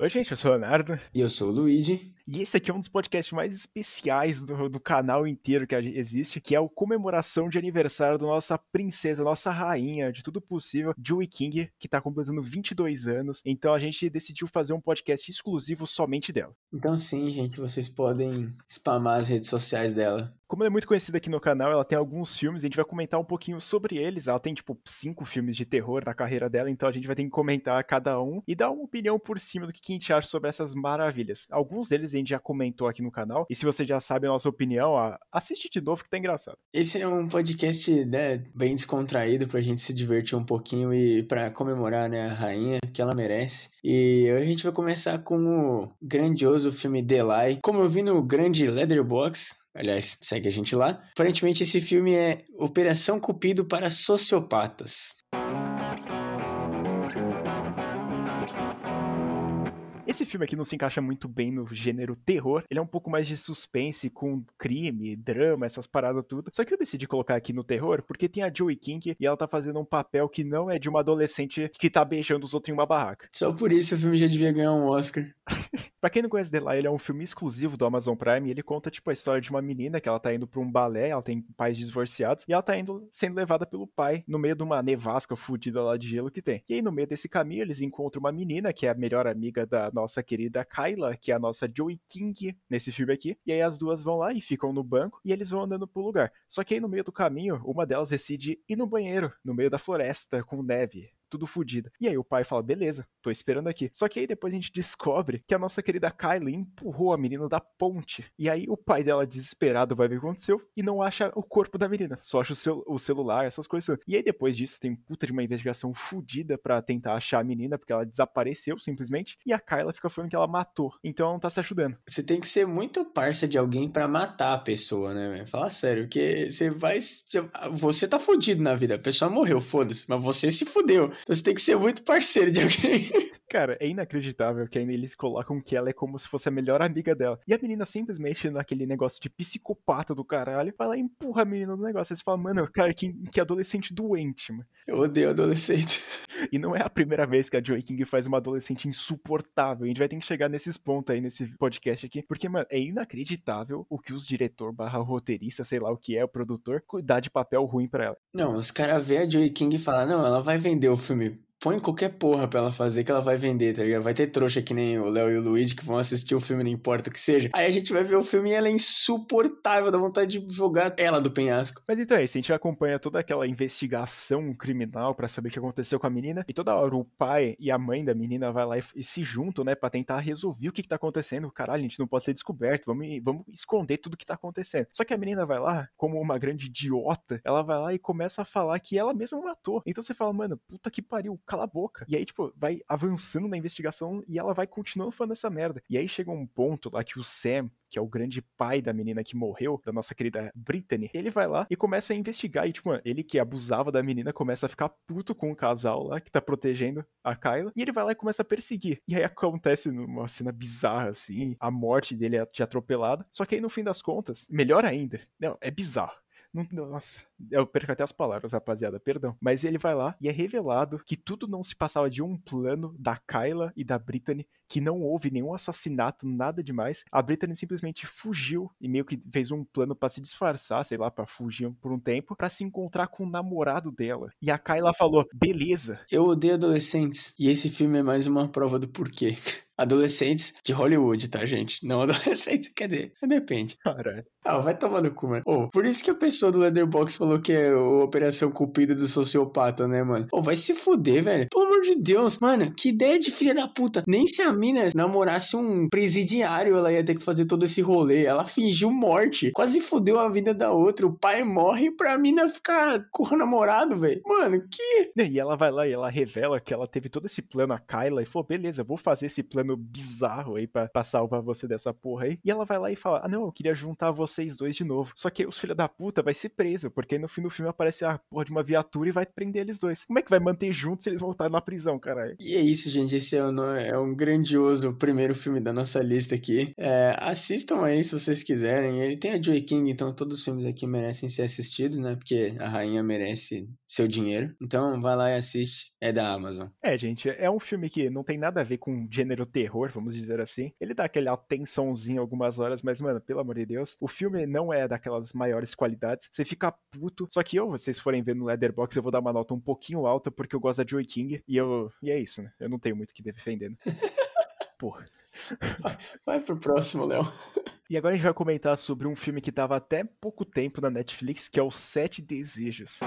Oi, gente, eu sou o Leonardo. E eu sou o Luigi. E esse aqui é um dos podcasts mais especiais do, do canal inteiro que existe, que é o comemoração de aniversário da nossa princesa, nossa rainha, de tudo possível, Joey King, que tá completando 22 anos. Então a gente decidiu fazer um podcast exclusivo somente dela. Então sim, gente, vocês podem spamar as redes sociais dela. Como ela é muito conhecida aqui no canal, ela tem alguns filmes, a gente vai comentar um pouquinho sobre eles. Ela tem, tipo, cinco filmes de terror na carreira dela, então a gente vai ter que comentar cada um e dar uma opinião por cima do que a gente acha sobre essas maravilhas. Alguns deles a gente já comentou aqui no canal, e se você já sabe a nossa opinião, assiste de novo que tá engraçado. Esse é um podcast, né, bem descontraído pra gente se divertir um pouquinho e para comemorar, né, a rainha que ela merece. E a gente vai começar com o grandioso filme Delay. Como eu vi no grande Leatherbox, Aliás, segue a gente lá. Aparentemente, esse filme é Operação Cupido para Sociopatas. Esse filme aqui não se encaixa muito bem no gênero terror. Ele é um pouco mais de suspense, com crime, drama, essas paradas tudo. Só que eu decidi colocar aqui no terror porque tem a Joey King e ela tá fazendo um papel que não é de uma adolescente que tá beijando os outros em uma barraca. Só por isso o filme já devia ganhar um Oscar. pra quem não conhece The Lie, ele é um filme exclusivo do Amazon Prime ele conta, tipo, a história de uma menina que ela tá indo pra um balé, ela tem pais divorciados, e ela tá indo, sendo levada pelo pai no meio de uma nevasca fudida lá de gelo que tem. E aí, no meio desse caminho, eles encontram uma menina que é a melhor amiga da nossa querida Kyla, que é a nossa Joey King nesse filme aqui. E aí as duas vão lá e ficam no banco e eles vão andando pro lugar. Só que aí no meio do caminho, uma delas decide ir no banheiro, no meio da floresta, com neve tudo fodido. E aí o pai fala, beleza, tô esperando aqui. Só que aí depois a gente descobre que a nossa querida Kylie empurrou a menina da ponte. E aí o pai dela, desesperado, vai ver o que aconteceu e não acha o corpo da menina. Só acha o, o celular, essas coisas. E aí depois disso tem puta de uma investigação fodida para tentar achar a menina, porque ela desapareceu simplesmente. E a Kyla fica falando que ela matou. Então ela não tá se ajudando. Você tem que ser muito parça de alguém para matar a pessoa, né? Fala sério, porque você vai. Você tá fudido na vida. A pessoa morreu, foda-se. Mas você se fudeu. Então você tem que ser muito parceiro de alguém. Cara, é inacreditável que ainda eles colocam que ela é como se fosse a melhor amiga dela. E a menina simplesmente, naquele negócio de psicopata do caralho, vai lá e empurra a menina no negócio. Aí você fala, mano, cara, que, que adolescente doente, mano. Eu odeio adolescente. E não é a primeira vez que a Joey King faz uma adolescente insuportável. A gente vai ter que chegar nesses pontos aí, nesse podcast aqui. Porque, mano, é inacreditável o que os diretor barra roteirista, sei lá o que é, o produtor, dá de papel ruim para ela. Não, os caras vê a Joey King e falam, não, ela vai vender o filme põe qualquer porra pra ela fazer que ela vai vender, tá ligado? Vai ter trouxa que nem o Léo e o Luigi que vão assistir o filme, não importa o que seja. Aí a gente vai ver o filme e ela é insuportável, dá vontade de jogar ela do penhasco. Mas então é isso, a gente acompanha toda aquela investigação criminal para saber o que aconteceu com a menina. E toda hora o pai e a mãe da menina vai lá e, e se juntam, né, pra tentar resolver o que, que tá acontecendo. Caralho, a gente não pode ser descoberto, vamos, vamos esconder tudo que tá acontecendo. Só que a menina vai lá, como uma grande idiota, ela vai lá e começa a falar que ela mesma matou. Então você fala, mano, puta que pariu, cala a boca. E aí, tipo, vai avançando na investigação e ela vai continuando falando essa merda. E aí chega um ponto lá que o Sam, que é o grande pai da menina que morreu, da nossa querida Brittany, ele vai lá e começa a investigar. E, tipo, mano, ele que abusava da menina começa a ficar puto com o casal lá que tá protegendo a Kyla. E ele vai lá e começa a perseguir. E aí acontece uma cena bizarra, assim, a morte dele é de atropelado. Só que aí, no fim das contas, melhor ainda, não, é bizarro. Não, nossa, eu perco até as palavras, rapaziada, perdão. Mas ele vai lá e é revelado que tudo não se passava de um plano da Kyla e da Brittany, que não houve nenhum assassinato, nada demais. A Brittany simplesmente fugiu e meio que fez um plano para se disfarçar, sei lá, para fugir por um tempo, para se encontrar com o namorado dela. E a Kyla falou: beleza. Eu odeio adolescentes e esse filme é mais uma prova do porquê adolescentes de Hollywood, tá, gente? Não adolescentes, quer dizer, depende. Caralho. Ah, vai tomar no cu, mano. Oh, por isso que a pessoa do Leatherbox falou que é a Operação Cupida do Sociopata, né, mano? Oh, vai se fuder, velho. Pelo amor de Deus. Mano, que ideia de filha da puta. Nem se a mina namorasse um presidiário, ela ia ter que fazer todo esse rolê. Ela fingiu morte. Quase fudeu a vida da outra. O pai morre pra mina ficar com o namorado, velho. Mano, que... E ela vai lá e ela revela que ela teve todo esse plano, a Kyla, e falou, beleza, vou fazer esse plano bizarro aí pra, pra salvar você dessa porra aí. E ela vai lá e fala: Ah, não, eu queria juntar vocês dois de novo. Só que os filhos da puta vai ser preso, porque no fim do filme aparece a porra de uma viatura e vai prender eles dois. Como é que vai manter juntos se eles voltarem na prisão, caralho? E é isso, gente. Esse é um, é um grandioso primeiro filme da nossa lista aqui. É, assistam aí se vocês quiserem. Ele tem a Joy King, então todos os filmes aqui merecem ser assistidos, né? Porque a rainha merece seu dinheiro. Então vai lá e assiste. É da Amazon. É, gente, é um filme que não tem nada a ver com gênero terror, vamos dizer assim. Ele dá aquela tensãozinha algumas horas, mas, mano, pelo amor de Deus, o filme não é daquelas maiores qualidades. Você fica puto. Só que eu, vocês forem ver no Leatherbox, eu vou dar uma nota um pouquinho alta, porque eu gosto da Joy King. E eu. E é isso, né? Eu não tenho muito o que defendendo. Porra. Vai pro próximo, Léo. E agora a gente vai comentar sobre um filme que tava até pouco tempo na Netflix, que é o Sete Desejos.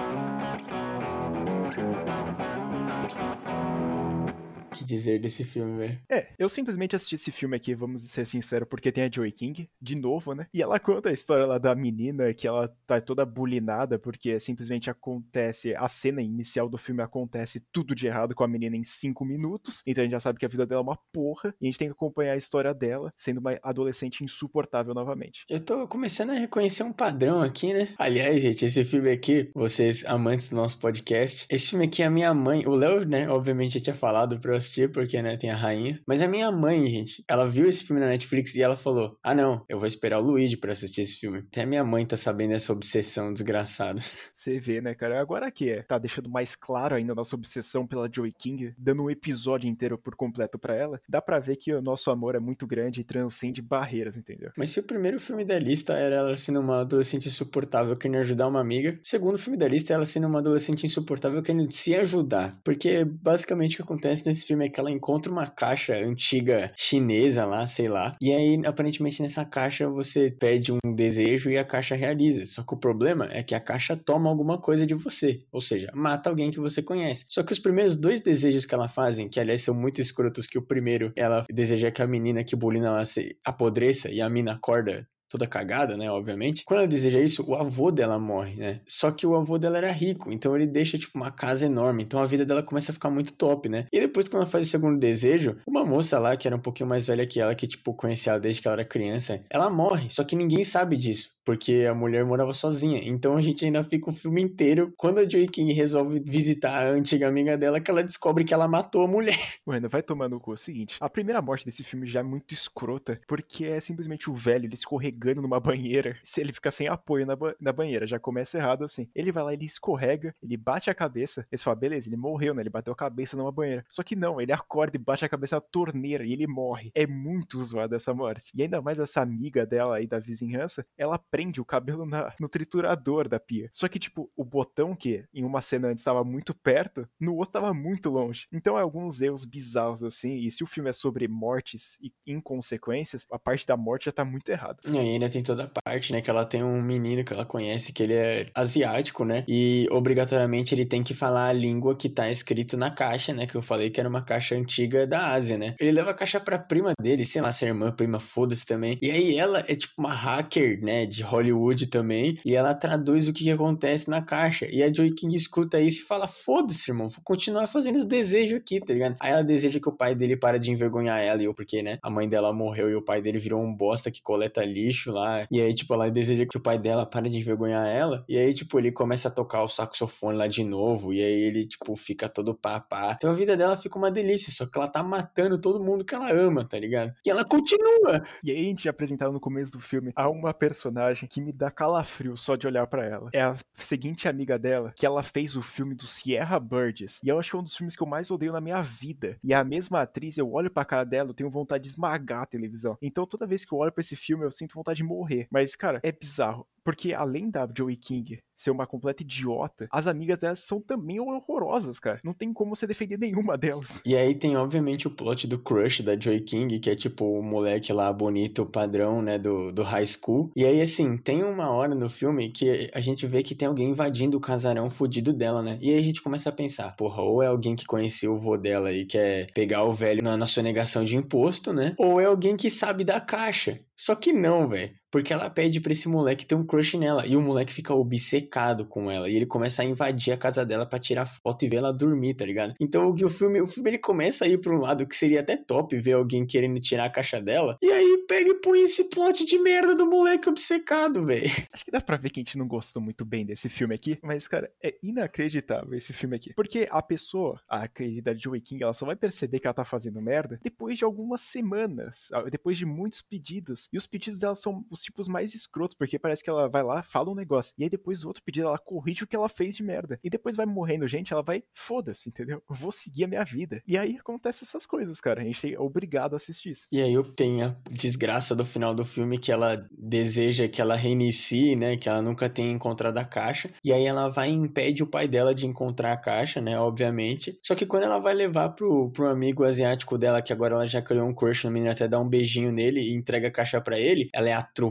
Que dizer desse filme, velho. É, eu simplesmente assisti esse filme aqui, vamos ser sinceros, porque tem a Joy King, de novo, né? E ela conta a história lá da menina, que ela tá toda bulinada, porque simplesmente acontece, a cena inicial do filme acontece tudo de errado com a menina em cinco minutos, então a gente já sabe que a vida dela é uma porra, e a gente tem que acompanhar a história dela, sendo uma adolescente insuportável novamente. Eu tô começando a reconhecer um padrão aqui, né? Aliás, gente, esse filme aqui, vocês amantes do nosso podcast, esse filme aqui, é a minha mãe, o Léo, né, obviamente já tinha falado pra eu assistir, porque, né, tem a rainha. Mas a minha mãe, gente, ela viu esse filme na Netflix e ela falou: Ah, não, eu vou esperar o Luigi para assistir esse filme. Até a minha mãe tá sabendo dessa obsessão desgraçada. Você vê, né, cara? Agora que é, tá deixando mais claro ainda a nossa obsessão pela Joy King, dando um episódio inteiro por completo para ela, dá para ver que o nosso amor é muito grande e transcende barreiras, entendeu? Mas se o primeiro filme da lista era ela sendo uma adolescente insuportável querendo ajudar uma amiga, o segundo filme da lista é ela sendo uma adolescente insuportável querendo se ajudar. Porque basicamente o que acontece nesse filme é que ela encontra uma caixa antiga chinesa lá, sei lá. E aí, aparentemente, nessa caixa você pede um desejo e a caixa realiza. Só que o problema é que a caixa toma alguma coisa de você. Ou seja, mata alguém que você conhece. Só que os primeiros dois desejos que ela fazem, que aliás são muito escrotos, que o primeiro ela deseja que a menina que bulina ela se apodreça e a mina acorda toda cagada, né, obviamente. Quando ela deseja isso, o avô dela morre, né? Só que o avô dela era rico, então ele deixa, tipo, uma casa enorme. Então a vida dela começa a ficar muito top, né? E depois, quando ela faz o segundo desejo, uma moça lá, que era um pouquinho mais velha que ela, que, tipo, conhecia ela desde que ela era criança, ela morre. Só que ninguém sabe disso porque a mulher morava sozinha. Então a gente ainda fica o filme inteiro quando a Joy King resolve visitar a antiga amiga dela, que ela descobre que ela matou a mulher. Mano, vai tomar no cu. É o seguinte, a primeira morte desse filme já é muito escrota, porque é simplesmente o velho ele escorregando numa banheira. Se ele fica sem apoio na, ba na banheira, já começa errado assim. Ele vai lá, ele escorrega, ele bate a cabeça. Eles falam, beleza, ele morreu, né? Ele bateu a cabeça numa banheira. Só que não, ele acorda e bate a cabeça na torneira e ele morre. É muito zoado essa morte. E ainda mais essa amiga dela aí da vizinhança, ela prende o cabelo na, no triturador da pia. Só que, tipo, o botão que em uma cena antes estava muito perto, no outro estava muito longe. Então, é alguns erros bizarros, assim. E se o filme é sobre mortes e inconsequências, a parte da morte já tá muito errada. E ainda tem toda a parte, né, que ela tem um menino que ela conhece que ele é asiático, né? E obrigatoriamente ele tem que falar a língua que tá escrito na caixa, né? Que eu falei que era uma caixa antiga da Ásia, né? Ele leva a caixa pra prima dele, sei lá, se é irmã, prima, foda-se também. E aí ela é tipo uma hacker, né, de Hollywood também, e ela traduz o que, que acontece na caixa. E a Joy King escuta isso e fala: foda-se, irmão, vou continuar fazendo os desejos aqui, tá ligado? Aí ela deseja que o pai dele para de envergonhar ela, e eu, porque, né, a mãe dela morreu e o pai dele virou um bosta que coleta lixo lá. E aí, tipo, ela deseja que o pai dela pare de envergonhar ela. E aí, tipo, ele começa a tocar o saxofone lá de novo. E aí ele, tipo, fica todo papá. Então a vida dela fica uma delícia. Só que ela tá matando todo mundo que ela ama, tá ligado? E ela continua. E aí a gente é apresentado no começo do filme a uma personagem que me dá calafrio só de olhar para ela. É a seguinte amiga dela, que ela fez o filme do Sierra Burgess. E eu acho que é um dos filmes que eu mais odeio na minha vida. E a mesma atriz, eu olho pra cara dela, eu tenho vontade de esmagar a televisão. Então toda vez que eu olho para esse filme, eu sinto vontade de morrer. Mas, cara, é bizarro. Porque além da Joey King ser uma completa idiota, as amigas delas são também horrorosas, cara. Não tem como você defender nenhuma delas. E aí tem, obviamente, o plot do crush da Joey King, que é tipo o moleque lá bonito, padrão, né, do, do high school. E aí, assim, tem uma hora no filme que a gente vê que tem alguém invadindo o casarão fudido dela, né? E aí a gente começa a pensar, porra, ou é alguém que conheceu o vô dela e quer pegar o velho na, na sonegação de imposto, né? Ou é alguém que sabe da caixa. Só que não, velho. Porque ela pede pra esse moleque ter um crush nela. E o moleque fica obcecado com ela. E ele começa a invadir a casa dela para tirar foto e ver ela dormir, tá ligado? Então o, o filme, o filme ele começa a ir pra um lado que seria até top ver alguém querendo tirar a caixa dela. E aí pega e põe esse plot de merda do moleque obcecado, velho. Acho que dá pra ver que a gente não gostou muito bem desse filme aqui, mas, cara, é inacreditável esse filme aqui. Porque a pessoa, a querida Joey King, ela só vai perceber que ela tá fazendo merda depois de algumas semanas, depois de muitos pedidos. E os pedidos dela são os tipos mais escrotos, porque parece que ela vai lá, fala um negócio, e aí depois o outro pedido ela corrige o que ela fez de merda. E depois vai morrendo gente, ela vai, foda-se, entendeu? Eu vou seguir a minha vida. E aí acontece essas coisas, cara. A gente é obrigado a assistir isso. E aí eu tenho a desgraça do final do filme que ela deseja que ela reinicie, né? Que ela nunca tenha encontrado a caixa. E aí ela vai e impede o pai dela de encontrar a caixa, né? Obviamente. Só que quando ela vai levar pro, pro amigo asiático dela, que agora ela já criou um crush no menino, até dá um beijinho nele e entrega a caixa para ele, ela é atropelada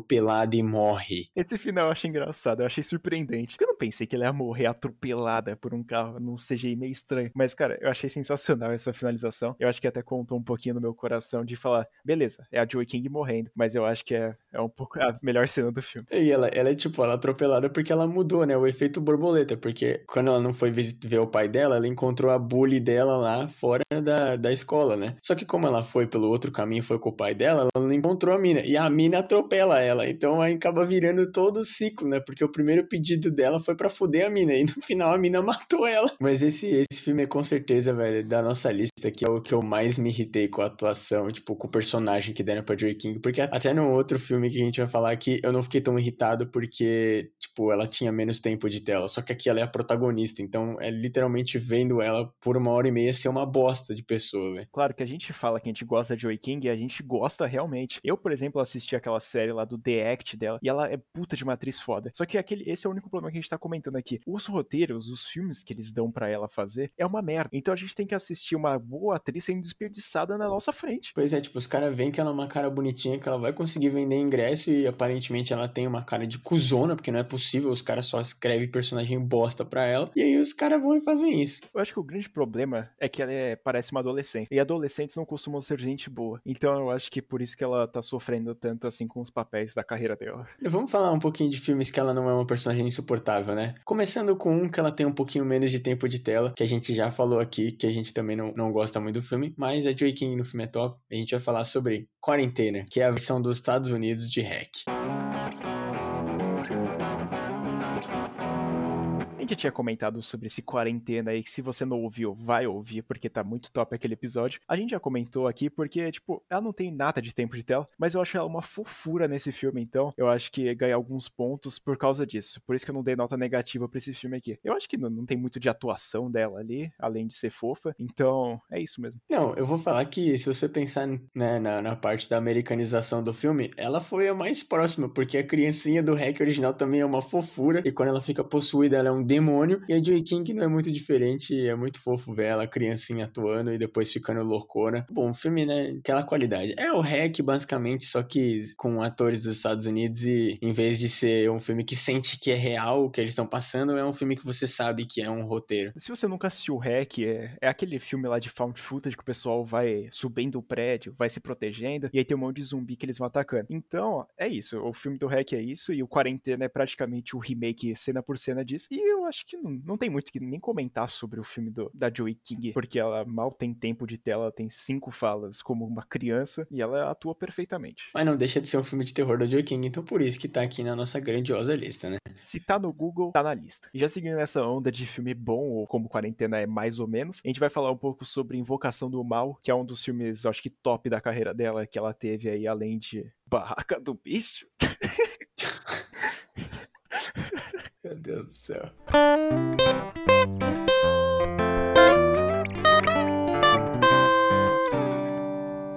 e morre. Esse final eu achei engraçado, eu achei surpreendente. Eu não pensei que ela ia morrer atropelada por um carro num CGI meio estranho. Mas, cara, eu achei sensacional essa finalização. Eu acho que até contou um pouquinho no meu coração de falar, beleza, é a Joey King morrendo, mas eu acho que é, é um pouco a melhor cena do filme. E ela, ela é tipo, ela é atropelada porque ela mudou, né? O efeito borboleta, porque quando ela não foi ver o pai dela, ela encontrou a bully dela lá fora da, da escola, né? Só que como ela foi pelo outro caminho, foi com o pai dela, ela não encontrou a mina. E a mina atropela ela. Então aí acaba virando todo o ciclo, né? Porque o primeiro pedido dela foi para fuder a mina. E no final a mina matou ela. Mas esse, esse filme é com certeza, velho, da nossa lista, que é o que eu mais me irritei com a atuação, tipo, com o personagem que deram pra Joey King. Porque até no outro filme que a gente vai falar aqui, eu não fiquei tão irritado porque, tipo, ela tinha menos tempo de tela. Só que aqui ela é a protagonista. Então é literalmente vendo ela por uma hora e meia ser uma bosta de pessoa, velho. Claro que a gente fala que a gente gosta de Joey King e a gente gosta realmente. Eu, por exemplo, assisti aquela série lá do The Act dela e ela é puta de uma atriz foda. Só que aquele, esse é o único problema que a gente tá comentando aqui. Os roteiros, os filmes que eles dão para ela fazer é uma merda. Então a gente tem que assistir uma boa atriz sendo desperdiçada na nossa frente. Pois é, tipo, os caras veem que ela é uma cara bonitinha, que ela vai conseguir vender ingresso e aparentemente ela tem uma cara de cuzona, porque não é possível, os caras só escrevem personagem bosta pra ela. E aí os caras vão e fazem isso. Eu acho que o grande problema é que ela é, parece uma adolescente. E adolescentes não costumam ser gente boa. Então eu acho que por isso que ela tá sofrendo tanto assim com os papéis da carreira dela. Vamos falar um pouquinho de filmes que ela não é uma personagem insuportável, né? Começando com um que ela tem um pouquinho menos de tempo de tela, que a gente já falou aqui, que a gente também não, não gosta muito do filme, mas a Joey King no filme é top. A gente vai falar sobre Quarentena, que é a versão dos Estados Unidos de Hack. Já tinha comentado sobre esse quarentena aí, que se você não ouviu, vai ouvir, porque tá muito top aquele episódio. A gente já comentou aqui porque, tipo, ela não tem nada de tempo de tela, mas eu acho ela uma fofura nesse filme, então eu acho que ganha alguns pontos por causa disso. Por isso que eu não dei nota negativa pra esse filme aqui. Eu acho que não, não tem muito de atuação dela ali, além de ser fofa, então é isso mesmo. Não, eu vou falar que se você pensar né, na, na parte da americanização do filme, ela foi a mais próxima, porque a criancinha do hack original também é uma fofura, e quando ela fica possuída, ela é um demônio. E a Joey King não é muito diferente, é muito fofo ver ela, criancinha atuando e depois ficando loucona. Bom, filme, né? Aquela qualidade. É o REC, basicamente, só que com atores dos Estados Unidos e em vez de ser um filme que sente que é real o que eles estão passando, é um filme que você sabe que é um roteiro. Se você nunca assistiu o REC, é, é aquele filme lá de found footage que o pessoal vai subindo o prédio, vai se protegendo, e aí tem um monte de zumbi que eles vão atacando. Então, é isso. O filme do REC é isso, e o Quarentena é praticamente o remake cena por cena disso. E eu acho que não, não tem muito que nem comentar sobre o filme do, da Joey King, porque ela mal tem tempo de tela, ela tem cinco falas como uma criança e ela atua perfeitamente. Mas não deixa de ser um filme de terror da Joey King, então por isso que tá aqui na nossa grandiosa lista, né? Se tá no Google, tá na lista. E já seguindo essa onda de filme bom, ou como Quarentena é mais ou menos, a gente vai falar um pouco sobre Invocação do Mal, que é um dos filmes, acho que top da carreira dela, que ela teve aí, além de Barraca do Bicho. Meu Deus do céu.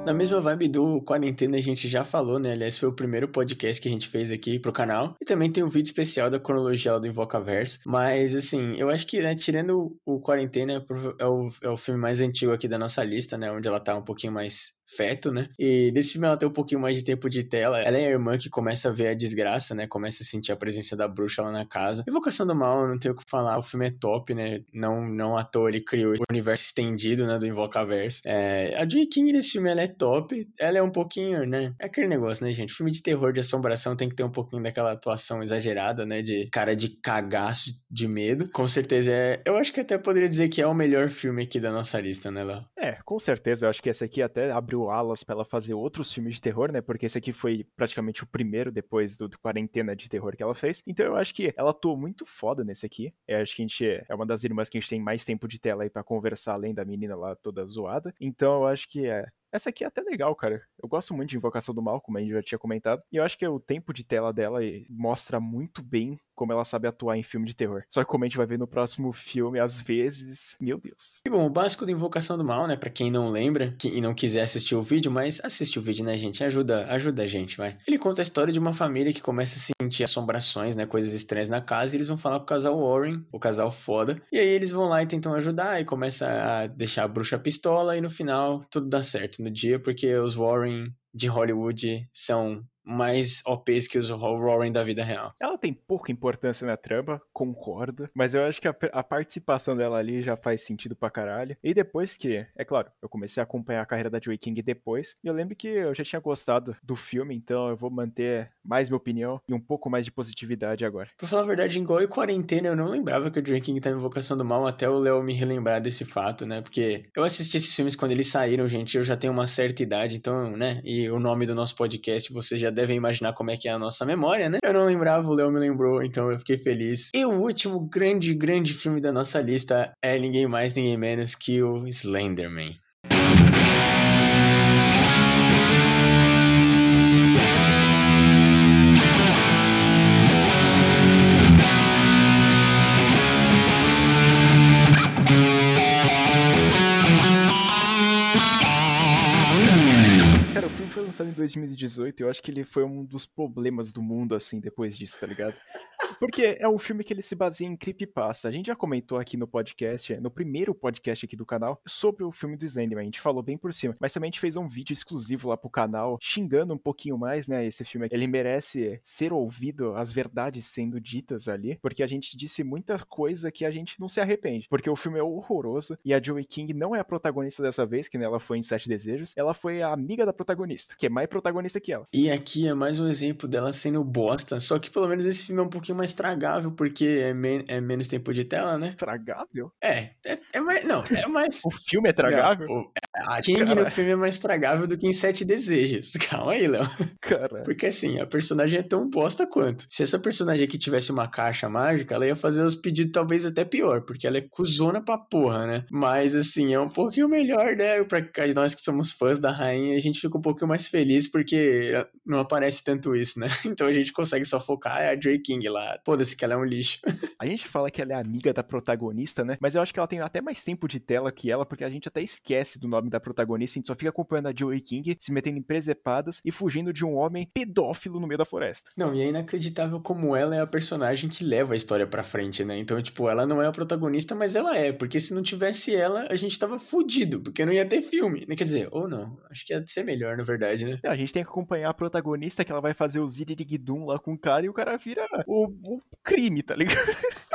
Na mesma vibe do Quarentena, a gente já falou, né? Aliás, foi o primeiro podcast que a gente fez aqui pro canal. E também tem um vídeo especial da cronologia do Invocaverse. Mas, assim, eu acho que, né, tirando o Quarentena, é o, é o filme mais antigo aqui da nossa lista, né? Onde ela tá um pouquinho mais feto, né? E desse filme ela tem um pouquinho mais de tempo de tela. Ela é a irmã que começa a ver a desgraça, né? Começa a sentir a presença da bruxa lá na casa. Evocação do Mal, não tenho o que falar. O filme é top, né? Não, não à toa ele criou o universo estendido, né? Do Invocaverse. É, a Joey King nesse filme, ela é top. Ela é um pouquinho, né? É aquele negócio, né, gente? Filme de terror, de assombração tem que ter um pouquinho daquela atuação exagerada, né? De cara de cagaço de medo. Com certeza é... Eu acho que até poderia dizer que é o melhor filme aqui da nossa lista, né, Léo? É, com certeza. Eu acho que esse aqui até abriu alas pra ela fazer outros filmes de terror, né? Porque esse aqui foi praticamente o primeiro depois do, do quarentena de terror que ela fez. Então eu acho que ela atuou muito foda nesse aqui. Eu acho que a gente é uma das irmãs que a gente tem mais tempo de tela aí pra conversar, além da menina lá toda zoada. Então eu acho que é, essa aqui é até legal, cara. Eu gosto muito de Invocação do Mal, como a gente já tinha comentado. E eu acho que o tempo de tela dela mostra muito bem como ela sabe atuar em filme de terror. Só que como a gente vai ver no próximo filme, às vezes, meu Deus. E bom, o básico do Invocação do Mal, né, para quem não lembra que, e não quiser assistir o vídeo, mas assiste o vídeo, né, gente? Ajuda, ajuda a gente, vai. Ele conta a história de uma família que começa a sentir assombrações, né, coisas estranhas na casa, e eles vão falar com o casal Warren, o casal foda. E aí eles vão lá e tentam ajudar e começa a deixar a bruxa pistola e no final tudo dá certo no dia porque os Warren de Hollywood são mais OPs que os Warren da vida real. Ela tem pouca importância na trama, concordo, mas eu acho que a, a, participação dela ali já faz sentido pra caralho. E depois que, é claro, eu comecei a acompanhar a carreira da Joey King depois, e eu lembro que eu já tinha gostado do filme, então eu vou manter mais minha opinião e um pouco mais de positividade agora. Pra falar a verdade, em Gol e Quarentena eu não lembrava que o Joey King tava em Invocação do Mal até o Léo me relembrar desse fato, né? Porque eu assisti esses filmes quando eles saíram, gente, eu já tenho uma certa idade, então, né? E o nome do nosso podcast você já devem imaginar como é que é a nossa memória, né? Eu não lembrava, o Léo me lembrou, então eu fiquei feliz. E o último grande, grande filme da nossa lista é ninguém mais, ninguém menos que o Slenderman. Lançado em 2018, eu acho que ele foi um dos problemas do mundo, assim, depois disso, tá ligado? Porque é um filme que ele se baseia em creepypasta. A gente já comentou aqui no podcast, no primeiro podcast aqui do canal, sobre o filme do Slenderman. A gente falou bem por cima. Mas também a gente fez um vídeo exclusivo lá pro canal, xingando um pouquinho mais, né, esse filme. Ele merece ser ouvido, as verdades sendo ditas ali, porque a gente disse muita coisa que a gente não se arrepende. Porque o filme é horroroso e a Joey King não é a protagonista dessa vez, que ela foi em Sete Desejos. Ela foi a amiga da protagonista, que é mais protagonista que ela. E aqui é mais um exemplo dela sendo bosta, só que pelo menos esse filme é um pouquinho mais tragável, porque é, men é menos tempo de tela, né? Tragável? É, é, é mais. Não, é mais. o filme é tragável? Não, o, a King no filme é mais tragável do que em Sete Desejos. Calma aí, Léo. Cara. Porque assim, a personagem é tão bosta quanto. Se essa personagem aqui tivesse uma caixa mágica, ela ia fazer os pedidos talvez até pior, porque ela é cuzona pra porra, né? Mas assim, é um pouquinho melhor, né? Pra nós que somos fãs da rainha, a gente fica um pouquinho mais feliz porque não aparece tanto isso, né? Então a gente consegue só focar é a Joy King lá. Foda-se que ela é um lixo. A gente fala que ela é amiga da protagonista, né? Mas eu acho que ela tem até mais tempo de tela que ela, porque a gente até esquece do nome da protagonista, a gente só fica acompanhando a Joey King se metendo em presepadas e fugindo de um homem pedófilo no meio da floresta. Não, e é inacreditável como ela é a personagem que leva a história pra frente, né? Então, tipo, ela não é a protagonista, mas ela é, porque se não tivesse ela, a gente tava fudido, porque não ia ter filme, né? Quer dizer, ou não, acho que ia ser melhor, na verdade, né? A gente tem que acompanhar a protagonista, que ela vai fazer o Zirigdum lá com o cara e o cara vira o, o crime, tá ligado?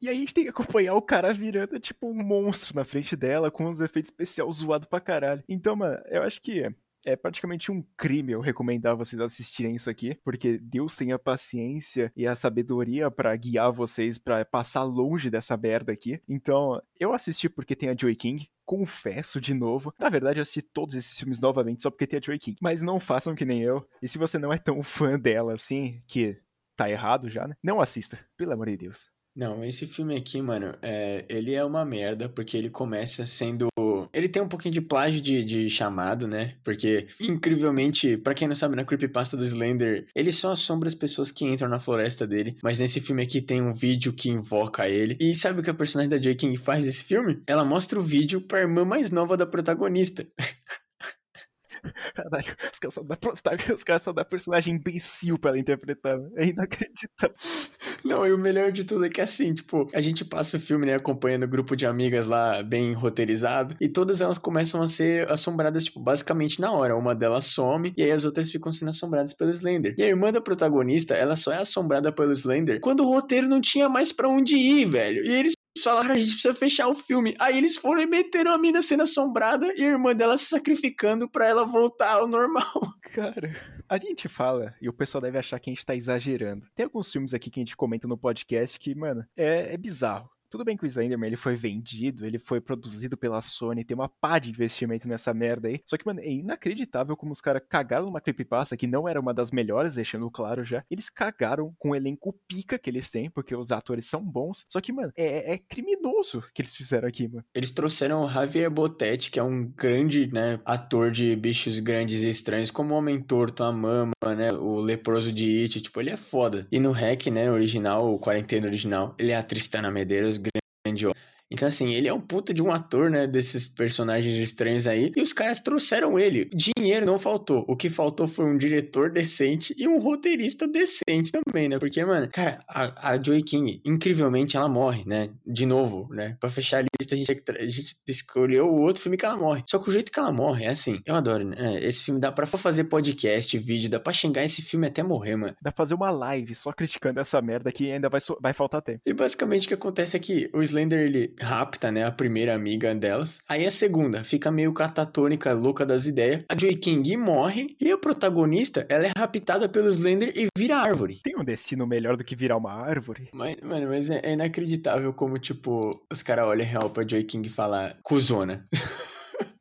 E a gente tem que acompanhar o cara virando, tipo, um monstro na frente dela, com uns efeitos especiais zoados pra caralho. Então, mano, eu acho que é praticamente um crime eu recomendar vocês assistirem isso aqui, porque Deus tem a paciência e a sabedoria para guiar vocês para passar longe dessa merda aqui. Então, eu assisti porque tem a Joy King, confesso de novo. Na verdade, eu assisti todos esses filmes novamente só porque tem a Joy King. Mas não façam que nem eu. E se você não é tão fã dela assim, que tá errado já, né? Não assista, pelo amor de Deus. Não, esse filme aqui, mano, é, ele é uma merda, porque ele começa sendo. Ele tem um pouquinho de plágio de, de chamado, né? Porque, incrivelmente, para quem não sabe, na Creepypasta do Slender, ele só assombra as pessoas que entram na floresta dele. Mas nesse filme aqui tem um vídeo que invoca ele. E sabe o que a personagem da Joy King faz nesse filme? Ela mostra o vídeo pra irmã mais nova da protagonista. Caralho, os caras só dão, personagem imbecil pra ela interpretar. É inacreditável. Não, e o melhor de tudo é que assim, tipo, a gente passa o filme, né, acompanhando um grupo de amigas lá, bem roteirizado, e todas elas começam a ser assombradas, tipo, basicamente na hora. Uma delas some, e aí as outras ficam sendo assombradas pelo Slender. E a irmã da protagonista, ela só é assombrada pelo Slender quando o roteiro não tinha mais para onde ir, velho. E eles falaram, a gente precisa fechar o filme. Aí eles foram e meteram a mina sendo assombrada e a irmã dela se sacrificando para ela voltar ao normal. Cara, a gente fala, e o pessoal deve achar que a gente tá exagerando. Tem alguns filmes aqui que a gente comenta no podcast que, mano, é, é bizarro. Tudo bem que o Slenderman ele foi vendido, ele foi produzido pela Sony, tem uma pá de investimento nessa merda aí. Só que, mano, é inacreditável como os caras cagaram numa creepypasta que não era uma das melhores, deixando claro já. Eles cagaram com o elenco pica que eles têm, porque os atores são bons. Só que, mano, é, é criminoso que eles fizeram aqui, mano. Eles trouxeram o Javier Botetti, que é um grande, né, ator de bichos grandes e estranhos, como o Homem Torto, a Mama, né, o Leproso de It, tipo, ele é foda. E no Hack, né, original, o Quarentena original, ele é a Tristana Medeiros, grande então, assim, ele é um puta de um ator, né? Desses personagens estranhos aí. E os caras trouxeram ele. Dinheiro não faltou. O que faltou foi um diretor decente e um roteirista decente também, né? Porque, mano, cara, a, a Joey King, incrivelmente, ela morre, né? De novo, né? Pra fechar a lista, a gente, a gente escolheu o outro filme que ela morre. Só que o jeito que ela morre é assim. Eu adoro, né? Esse filme dá pra fazer podcast, vídeo, dá pra xingar esse filme até morrer, mano. Dá pra fazer uma live só criticando essa merda que ainda vai, vai faltar tempo. E basicamente o que acontece é que o Slender, ele rapta, né, a primeira amiga delas. Aí a segunda fica meio catatônica, louca das ideias. A Joy King morre e a protagonista, ela é raptada pelo Slender e vira árvore. Tem um destino melhor do que virar uma árvore? Mas, mano, mas é, é inacreditável como, tipo, os caras olham real pra Joy King e falam, cuzona.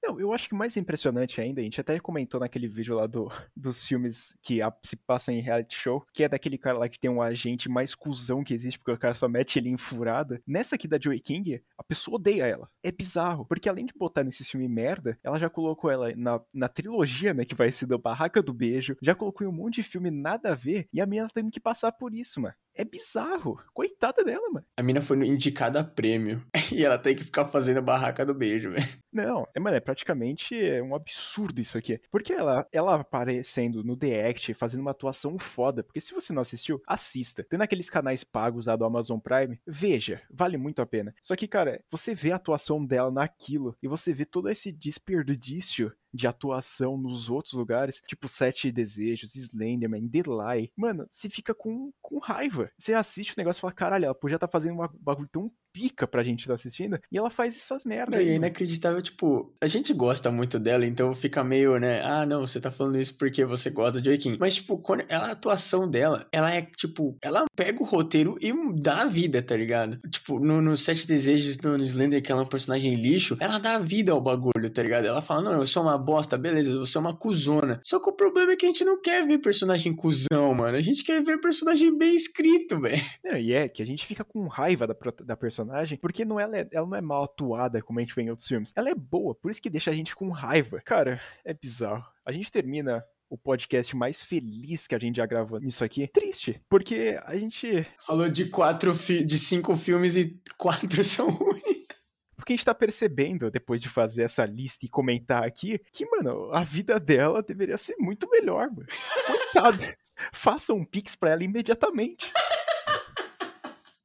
Não, eu acho que mais impressionante ainda, a gente até comentou naquele vídeo lá do, dos filmes que a, se passam em reality show, que é daquele cara lá que tem um agente mais cuzão que existe, porque o cara só mete ele em furada. Nessa aqui da Joey King, a pessoa odeia ela. É bizarro, porque além de botar nesse filme merda, ela já colocou ela na, na trilogia, né, que vai ser da Barraca do Beijo, já colocou em um monte de filme nada a ver, e a menina tá tendo que passar por isso, mano. É bizarro. Coitada dela, mano. A mina foi indicada a prêmio. E ela tem que ficar fazendo a barraca do beijo, velho. Não, é, mano, é praticamente um absurdo isso aqui. Porque ela, ela aparecendo no The Act, fazendo uma atuação foda. Porque se você não assistiu, assista. Tem naqueles canais pagos lá do Amazon Prime, veja, vale muito a pena. Só que, cara, você vê a atuação dela naquilo e você vê todo esse desperdício de atuação nos outros lugares, tipo Sete Desejos, Slenderman, Lie. Mano, você fica com, com raiva. Você assiste o negócio e fala, caralho, ela podia estar tá fazendo um bagulho tão pica pra gente estar tá assistindo, e ela faz essas merdas. É inacreditável, tipo, a gente gosta muito dela, então fica meio, né, ah, não, você tá falando isso porque você gosta de Joaquim. Mas, tipo, quando ela, a atuação dela, ela é, tipo, ela pega o roteiro e dá a vida, tá ligado? Tipo, no, no Sete Desejos, no Slender, que ela é um personagem lixo, ela dá vida ao bagulho, tá ligado? Ela fala, não, eu sou uma bosta, beleza, você é uma cuzona. Só que o problema é que a gente não quer ver personagem cuzão, mano. A gente quer ver personagem bem escrito, velho. É, e é que a gente fica com raiva da, da personagem, porque não ela, é, ela não é mal atuada como a gente vê em outros filmes. Ela é boa, por isso que deixa a gente com raiva. Cara, é bizarro. A gente termina o podcast mais feliz que a gente já gravou nisso aqui. Triste, porque a gente. Falou de quatro de cinco filmes e quatro são ruins porque a gente tá percebendo, depois de fazer essa lista e comentar aqui, que, mano, a vida dela deveria ser muito melhor, mano. Coitada. Faça um pix pra ela imediatamente.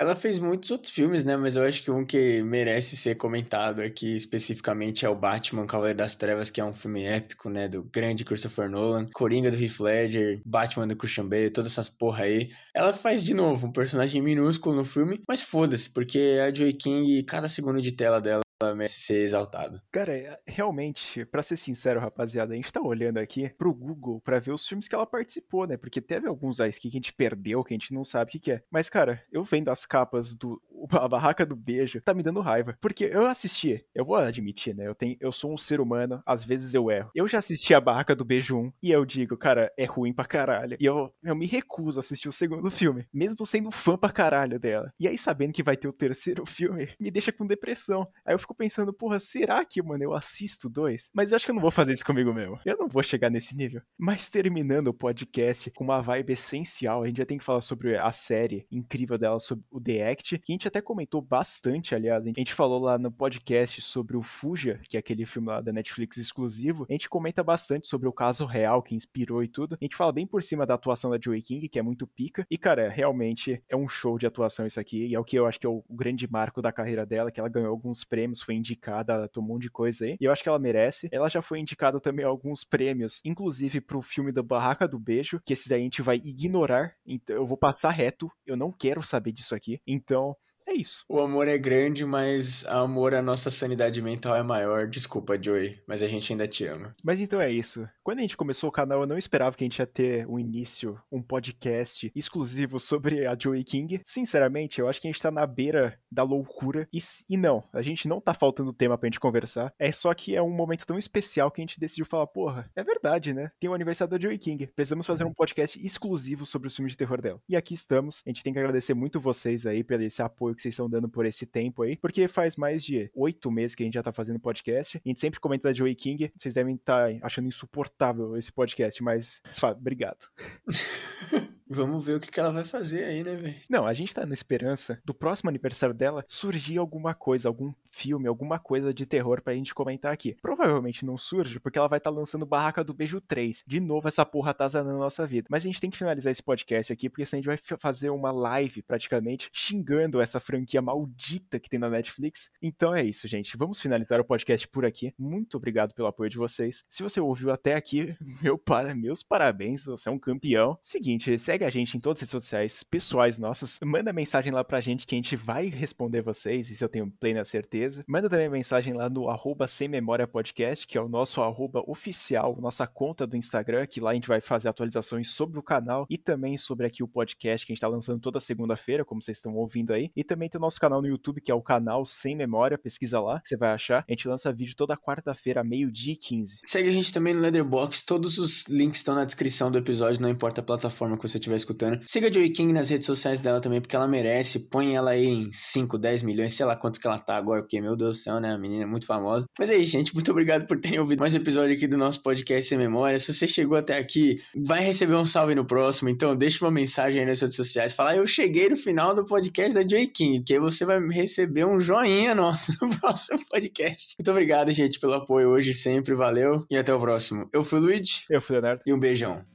Ela fez muitos outros filmes, né? Mas eu acho que um que merece ser comentado aqui especificamente é o Batman Cavaleiro das Trevas, que é um filme épico, né? Do grande Christopher Nolan. Coringa do Heath Ledger, Batman do Christian Bale, todas essas porra aí. Ela faz de novo um personagem minúsculo no filme, mas foda-se, porque a Joy King, cada segundo de tela dela merece ser exaltado. Cara, é, realmente, para ser sincero, rapaziada, a gente tá olhando aqui pro Google para ver os filmes que ela participou, né? Porque teve alguns aí que a gente perdeu, que a gente não sabe o que, que é. Mas, cara, eu vendo as capas do A Barraca do Beijo, tá me dando raiva. Porque eu assisti, eu vou admitir, né? Eu, tenho, eu sou um ser humano, às vezes eu erro. Eu já assisti A Barraca do Beijo 1 e eu digo, cara, é ruim pra caralho. E eu, eu me recuso a assistir o segundo filme, mesmo sendo fã pra caralho dela. E aí, sabendo que vai ter o terceiro filme, me deixa com depressão. Aí eu fico fico pensando, porra, será que, mano, eu assisto dois? Mas eu acho que eu não vou fazer isso comigo mesmo. Eu não vou chegar nesse nível. Mas terminando o podcast com uma vibe essencial, a gente já tem que falar sobre a série incrível dela, sobre o The Act, que a gente até comentou bastante, aliás. A gente falou lá no podcast sobre o Fuja, que é aquele filme lá da Netflix exclusivo. A gente comenta bastante sobre o caso real que inspirou e tudo. A gente fala bem por cima da atuação da Joey King, que é muito pica. E, cara, realmente é um show de atuação isso aqui. E é o que eu acho que é o grande marco da carreira dela, que ela ganhou alguns prêmios foi indicada, tomou um monte de coisa aí. E eu acho que ela merece. Ela já foi indicada também a alguns prêmios, inclusive pro filme da Barraca do Beijo, que esses aí a gente vai ignorar. Então eu vou passar reto. Eu não quero saber disso aqui. Então, é isso. O amor é grande, mas o amor à nossa sanidade mental é maior. Desculpa, Joey, mas a gente ainda te ama. Mas então é isso. Quando a gente começou o canal, eu não esperava que a gente ia ter um início, um podcast exclusivo sobre a Joey King. Sinceramente, eu acho que a gente tá na beira da loucura. E, e não, a gente não tá faltando tema pra gente conversar. É só que é um momento tão especial que a gente decidiu falar, porra, é verdade, né? Tem o aniversário da Joey King. Precisamos fazer um podcast exclusivo sobre os filmes de terror dela. E aqui estamos. A gente tem que agradecer muito vocês aí pelo esse apoio que vocês estão dando por esse tempo aí. Porque faz mais de oito meses que a gente já tá fazendo podcast. A gente sempre comenta da Joey King. Vocês devem estar tá achando insuportável esse podcast, mas obrigado. Vamos ver o que, que ela vai fazer aí, né, velho? Não, a gente tá na esperança do próximo aniversário dela surgir alguma coisa, algum filme, alguma coisa de terror pra gente comentar aqui. Provavelmente não surge, porque ela vai estar tá lançando Barraca do Beijo 3. De novo, essa porra tá zanando a nossa vida. Mas a gente tem que finalizar esse podcast aqui, porque senão a gente vai fazer uma live, praticamente, xingando essa franquia maldita que tem na Netflix. Então é isso, gente. Vamos finalizar o podcast por aqui. Muito obrigado pelo apoio de vocês. Se você ouviu até aqui, meu para, meus parabéns, você é um campeão. Seguinte, segue a gente em todas as redes sociais pessoais nossas. Manda mensagem lá pra gente que a gente vai responder vocês, isso eu tenho plena certeza. Manda também mensagem lá no arroba Sem Memória Podcast, que é o nosso arroba oficial, nossa conta do Instagram, que lá a gente vai fazer atualizações sobre o canal e também sobre aqui o podcast que a gente tá lançando toda segunda-feira, como vocês estão ouvindo aí. E também o nosso canal no YouTube, que é o canal Sem Memória, pesquisa lá, você vai achar. A gente lança vídeo toda quarta-feira, meio-dia e 15. Segue a gente também no Leatherbox, todos os links estão na descrição do episódio, não importa a plataforma que você tiver estiver escutando. Siga a Joey King nas redes sociais dela também, porque ela merece. Põe ela aí em 5, 10 milhões, sei lá quantos que ela tá agora, porque, meu Deus do céu, né? A menina é muito famosa. Mas é isso, gente. Muito obrigado por terem ouvido mais um episódio aqui do nosso podcast Sem Memória. Se você chegou até aqui, vai receber um salve no próximo. Então, deixa uma mensagem aí nas redes sociais. Fala, eu cheguei no final do podcast da Joey King, que aí você vai receber um joinha nosso no próximo podcast. Muito obrigado, gente, pelo apoio hoje sempre. Valeu e até o próximo. Eu fui o Luigi. Eu fui o Leonardo. E um beijão.